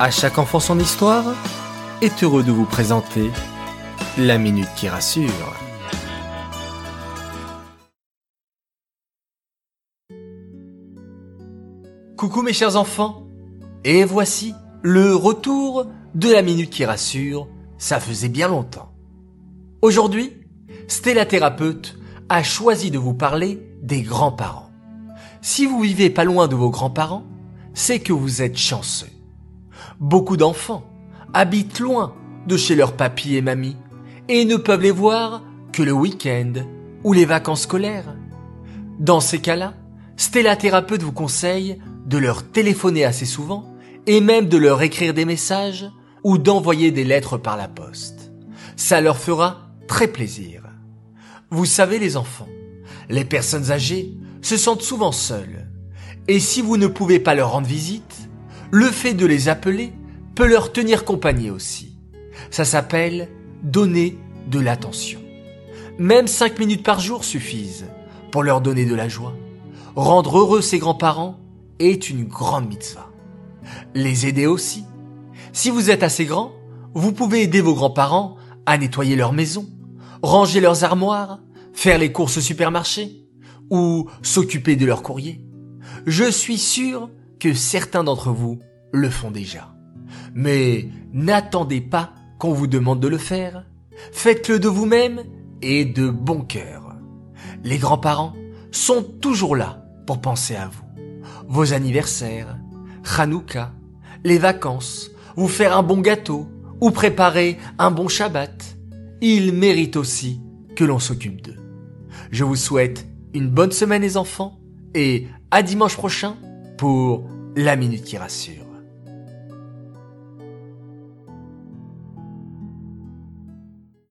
À chaque enfant son histoire est heureux de vous présenter la minute qui rassure. Coucou mes chers enfants, et voici le retour de la minute qui rassure, ça faisait bien longtemps. Aujourd'hui, Stella Thérapeute a choisi de vous parler des grands-parents. Si vous vivez pas loin de vos grands-parents, c'est que vous êtes chanceux. Beaucoup d'enfants habitent loin de chez leurs papis et mamies et ne peuvent les voir que le week-end ou les vacances scolaires. Dans ces cas-là, Stella Thérapeute vous conseille de leur téléphoner assez souvent et même de leur écrire des messages ou d'envoyer des lettres par la poste. Ça leur fera très plaisir. Vous savez les enfants, les personnes âgées se sentent souvent seules. Et si vous ne pouvez pas leur rendre visite, le fait de les appeler peut leur tenir compagnie aussi. Ça s'appelle donner de l'attention. Même cinq minutes par jour suffisent pour leur donner de la joie. Rendre heureux ses grands-parents est une grande mitzvah. Les aider aussi. Si vous êtes assez grand, vous pouvez aider vos grands-parents à nettoyer leur maison, ranger leurs armoires, faire les courses au supermarché ou s'occuper de leur courrier. Je suis sûr que certains d'entre vous le font déjà. Mais n'attendez pas qu'on vous demande de le faire. Faites-le de vous-même et de bon cœur. Les grands-parents sont toujours là pour penser à vous. Vos anniversaires, Hanouka, les vacances, vous faire un bon gâteau ou préparer un bon Shabbat. Ils méritent aussi que l'on s'occupe d'eux. Je vous souhaite une bonne semaine les enfants et à dimanche prochain pour la minute qui rassure.